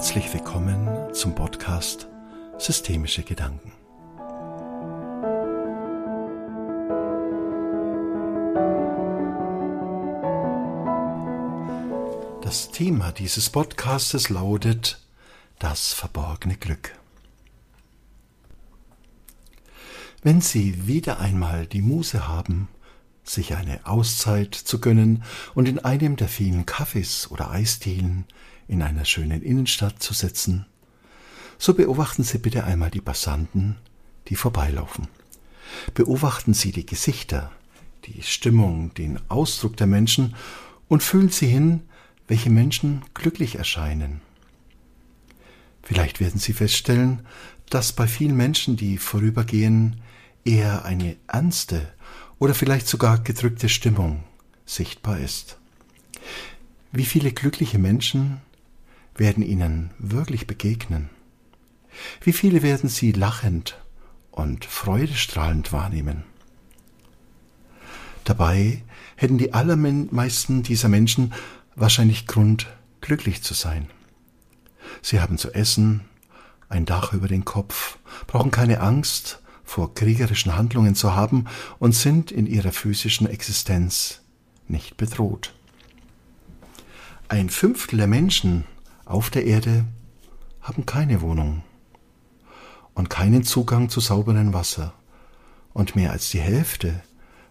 Herzlich willkommen zum Podcast Systemische Gedanken. Das Thema dieses Podcastes lautet das verborgene Glück. Wenn Sie wieder einmal die Muße haben, sich eine Auszeit zu gönnen und in einem der vielen Kaffees oder Eisdielen in einer schönen Innenstadt zu setzen, so beobachten Sie bitte einmal die Passanten, die vorbeilaufen. Beobachten Sie die Gesichter, die Stimmung, den Ausdruck der Menschen und fühlen Sie hin, welche Menschen glücklich erscheinen. Vielleicht werden Sie feststellen, dass bei vielen Menschen, die vorübergehen, eher eine ernste oder vielleicht sogar gedrückte Stimmung sichtbar ist. Wie viele glückliche Menschen werden ihnen wirklich begegnen? Wie viele werden sie lachend und freudestrahlend wahrnehmen? Dabei hätten die allermeisten dieser Menschen wahrscheinlich Grund, glücklich zu sein. Sie haben zu essen, ein Dach über den Kopf, brauchen keine Angst vor kriegerischen Handlungen zu haben und sind in ihrer physischen Existenz nicht bedroht. Ein Fünftel der Menschen auf der Erde haben keine Wohnung und keinen Zugang zu sauberem Wasser und mehr als die Hälfte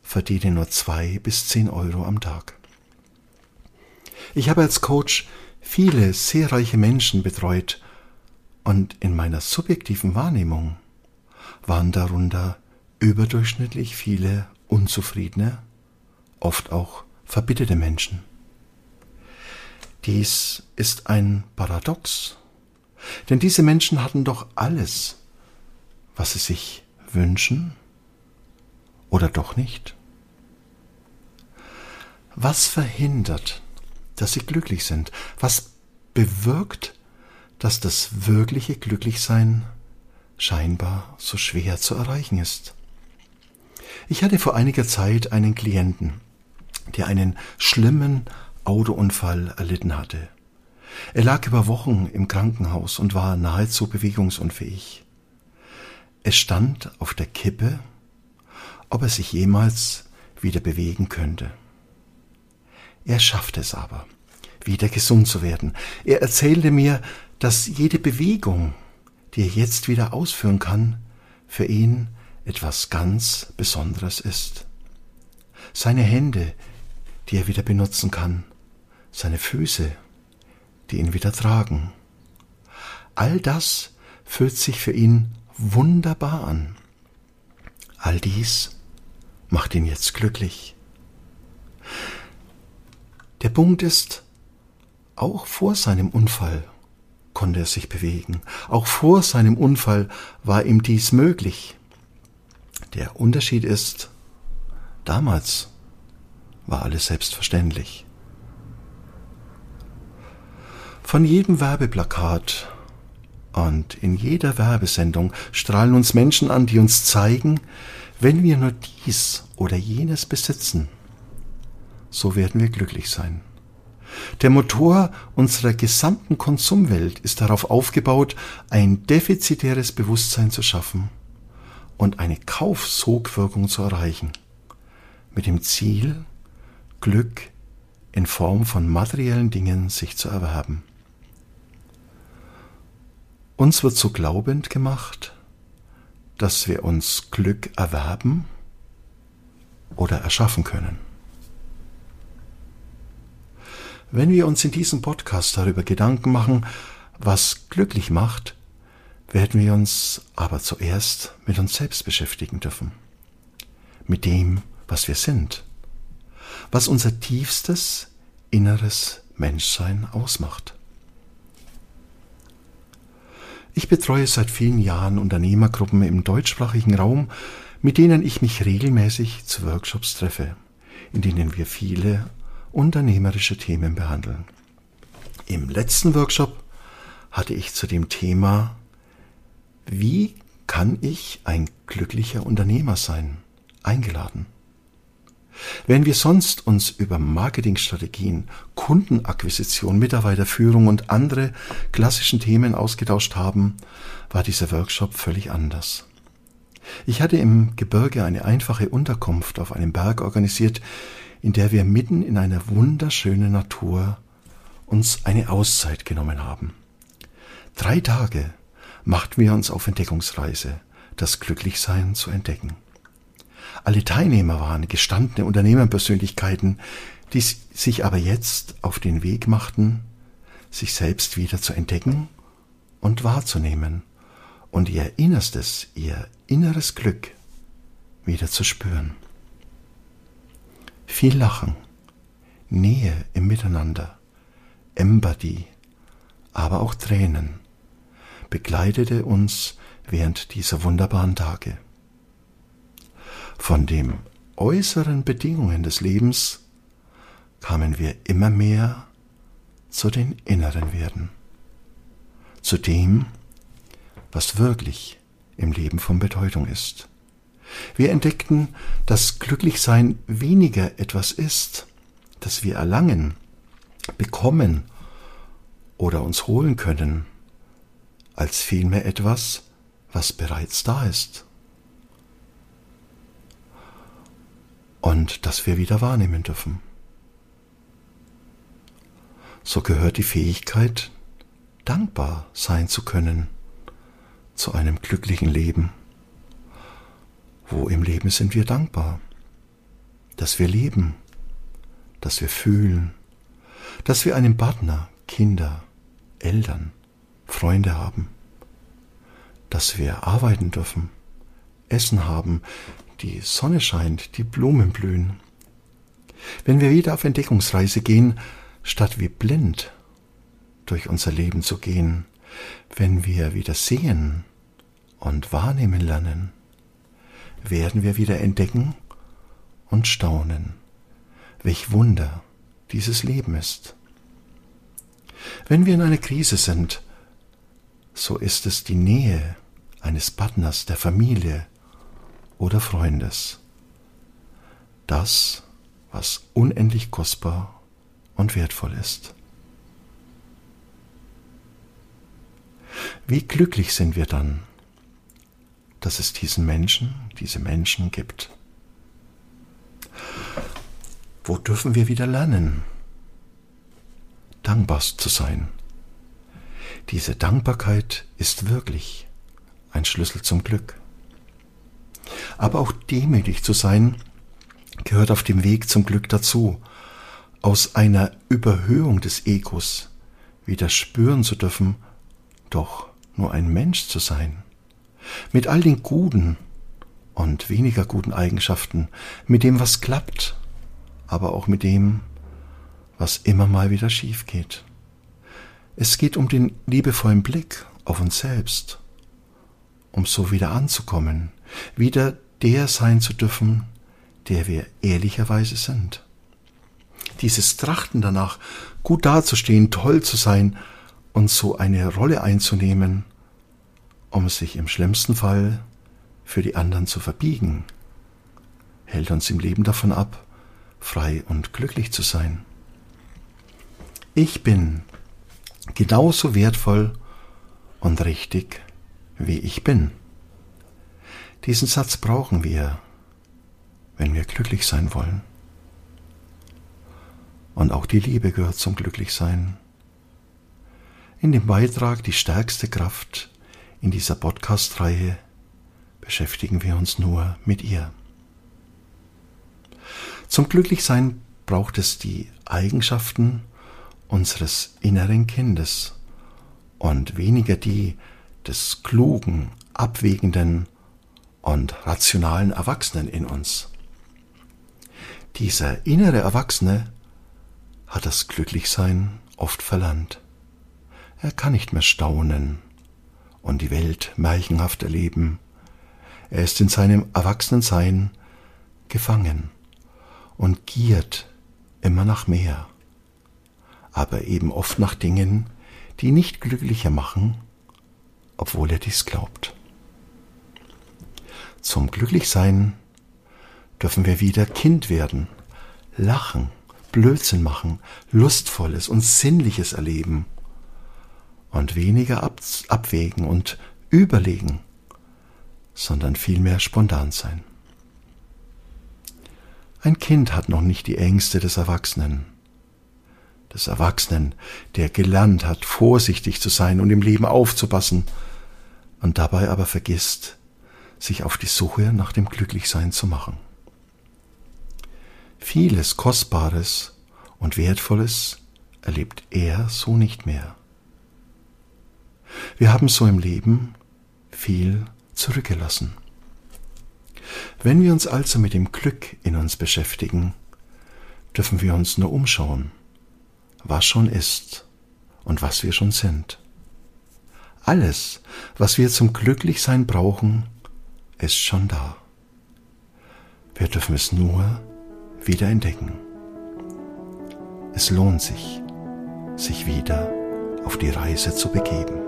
verdienen nur zwei bis zehn Euro am Tag. Ich habe als Coach viele sehr reiche Menschen betreut und in meiner subjektiven Wahrnehmung waren darunter überdurchschnittlich viele unzufriedene, oft auch verbitterte Menschen. Dies ist ein Paradox, denn diese Menschen hatten doch alles, was sie sich wünschen, oder doch nicht? Was verhindert, dass sie glücklich sind? Was bewirkt, dass das wirkliche Glücklichsein scheinbar so schwer zu erreichen ist? Ich hatte vor einiger Zeit einen Klienten, der einen schlimmen Autounfall erlitten hatte. Er lag über Wochen im Krankenhaus und war nahezu bewegungsunfähig. Es stand auf der Kippe, ob er sich jemals wieder bewegen könnte. Er schaffte es aber, wieder gesund zu werden. Er erzählte mir, dass jede Bewegung, die er jetzt wieder ausführen kann, für ihn etwas ganz Besonderes ist. Seine Hände, die er wieder benutzen kann, seine Füße, die ihn wieder tragen. All das fühlt sich für ihn wunderbar an. All dies macht ihn jetzt glücklich. Der Punkt ist, auch vor seinem Unfall konnte er sich bewegen. Auch vor seinem Unfall war ihm dies möglich. Der Unterschied ist, damals war alles selbstverständlich. Von jedem Werbeplakat und in jeder Werbesendung strahlen uns Menschen an, die uns zeigen, wenn wir nur dies oder jenes besitzen, so werden wir glücklich sein. Der Motor unserer gesamten Konsumwelt ist darauf aufgebaut, ein defizitäres Bewusstsein zu schaffen und eine Kaufsogwirkung zu erreichen, mit dem Ziel, Glück in Form von materiellen Dingen sich zu erwerben. Uns wird so glaubend gemacht, dass wir uns Glück erwerben oder erschaffen können. Wenn wir uns in diesem Podcast darüber Gedanken machen, was glücklich macht, werden wir uns aber zuerst mit uns selbst beschäftigen dürfen. Mit dem, was wir sind. Was unser tiefstes inneres Menschsein ausmacht. Ich betreue seit vielen Jahren Unternehmergruppen im deutschsprachigen Raum, mit denen ich mich regelmäßig zu Workshops treffe, in denen wir viele unternehmerische Themen behandeln. Im letzten Workshop hatte ich zu dem Thema Wie kann ich ein glücklicher Unternehmer sein? eingeladen. Wenn wir sonst uns über Marketingstrategien, Kundenakquisition, Mitarbeiterführung und andere klassischen Themen ausgetauscht haben, war dieser Workshop völlig anders. Ich hatte im Gebirge eine einfache Unterkunft auf einem Berg organisiert, in der wir mitten in einer wunderschönen Natur uns eine Auszeit genommen haben. Drei Tage machten wir uns auf Entdeckungsreise, das Glücklichsein zu entdecken. Alle Teilnehmer waren gestandene Unternehmerpersönlichkeiten, die sich aber jetzt auf den Weg machten, sich selbst wieder zu entdecken und wahrzunehmen und ihr Innerstes, ihr inneres Glück wieder zu spüren. Viel Lachen, Nähe im Miteinander, Empathie, aber auch Tränen begleitete uns während dieser wunderbaren Tage. Von den äußeren Bedingungen des Lebens kamen wir immer mehr zu den inneren Werten, zu dem, was wirklich im Leben von Bedeutung ist. Wir entdeckten, dass Glücklichsein weniger etwas ist, das wir erlangen, bekommen oder uns holen können, als vielmehr etwas, was bereits da ist. Und das wir wieder wahrnehmen dürfen. So gehört die Fähigkeit, dankbar sein zu können zu einem glücklichen Leben. Wo im Leben sind wir dankbar? Dass wir leben, dass wir fühlen, dass wir einen Partner, Kinder, Eltern, Freunde haben, dass wir arbeiten dürfen, Essen haben, die Sonne scheint, die Blumen blühen. Wenn wir wieder auf Entdeckungsreise gehen, statt wie blind durch unser Leben zu gehen, wenn wir wieder sehen und wahrnehmen lernen, werden wir wieder entdecken und staunen, welch Wunder dieses Leben ist. Wenn wir in einer Krise sind, so ist es die Nähe eines Partners, der Familie oder Freundes. Das, was unendlich kostbar und wertvoll ist. Wie glücklich sind wir dann, dass es diesen Menschen, diese Menschen gibt. Wo dürfen wir wieder lernen, dankbar zu sein? Diese Dankbarkeit ist wirklich ein Schlüssel zum Glück. Aber auch demütig zu sein, gehört auf dem Weg zum Glück dazu, aus einer Überhöhung des Egos wieder spüren zu dürfen, doch nur ein Mensch zu sein mit all den guten und weniger guten Eigenschaften, mit dem, was klappt, aber auch mit dem, was immer mal wieder schief geht. Es geht um den liebevollen Blick auf uns selbst, um so wieder anzukommen, wieder der sein zu dürfen, der wir ehrlicherweise sind. Dieses Trachten danach, gut dazustehen, toll zu sein und so eine Rolle einzunehmen, um sich im schlimmsten Fall für die anderen zu verbiegen, hält uns im Leben davon ab, frei und glücklich zu sein. Ich bin genauso wertvoll und richtig, wie ich bin. Diesen Satz brauchen wir, wenn wir glücklich sein wollen. Und auch die Liebe gehört zum Glücklichsein. In dem Beitrag Die stärkste Kraft in dieser Podcast-Reihe beschäftigen wir uns nur mit ihr. Zum Glücklichsein braucht es die Eigenschaften unseres inneren Kindes und weniger die des klugen, abwägenden und rationalen Erwachsenen in uns. Dieser innere Erwachsene hat das Glücklichsein oft verlernt. Er kann nicht mehr staunen, und die Welt märchenhaft erleben. Er ist in seinem Erwachsenensein gefangen und giert immer nach mehr, aber eben oft nach Dingen, die nicht glücklicher machen, obwohl er dies glaubt. Zum Glücklichsein dürfen wir wieder Kind werden, lachen, Blödsinn machen, Lustvolles und Sinnliches erleben und weniger ab abwägen und überlegen, sondern vielmehr spontan sein. Ein Kind hat noch nicht die Ängste des Erwachsenen. Des Erwachsenen, der gelernt hat, vorsichtig zu sein und im Leben aufzupassen und dabei aber vergisst, sich auf die Suche nach dem Glücklichsein zu machen. Vieles Kostbares und Wertvolles erlebt er so nicht mehr. Wir haben so im Leben viel zurückgelassen. Wenn wir uns also mit dem Glück in uns beschäftigen, dürfen wir uns nur umschauen, was schon ist und was wir schon sind. Alles, was wir zum Glücklichsein brauchen, ist schon da. Wir dürfen es nur wieder entdecken. Es lohnt sich, sich wieder auf die Reise zu begeben.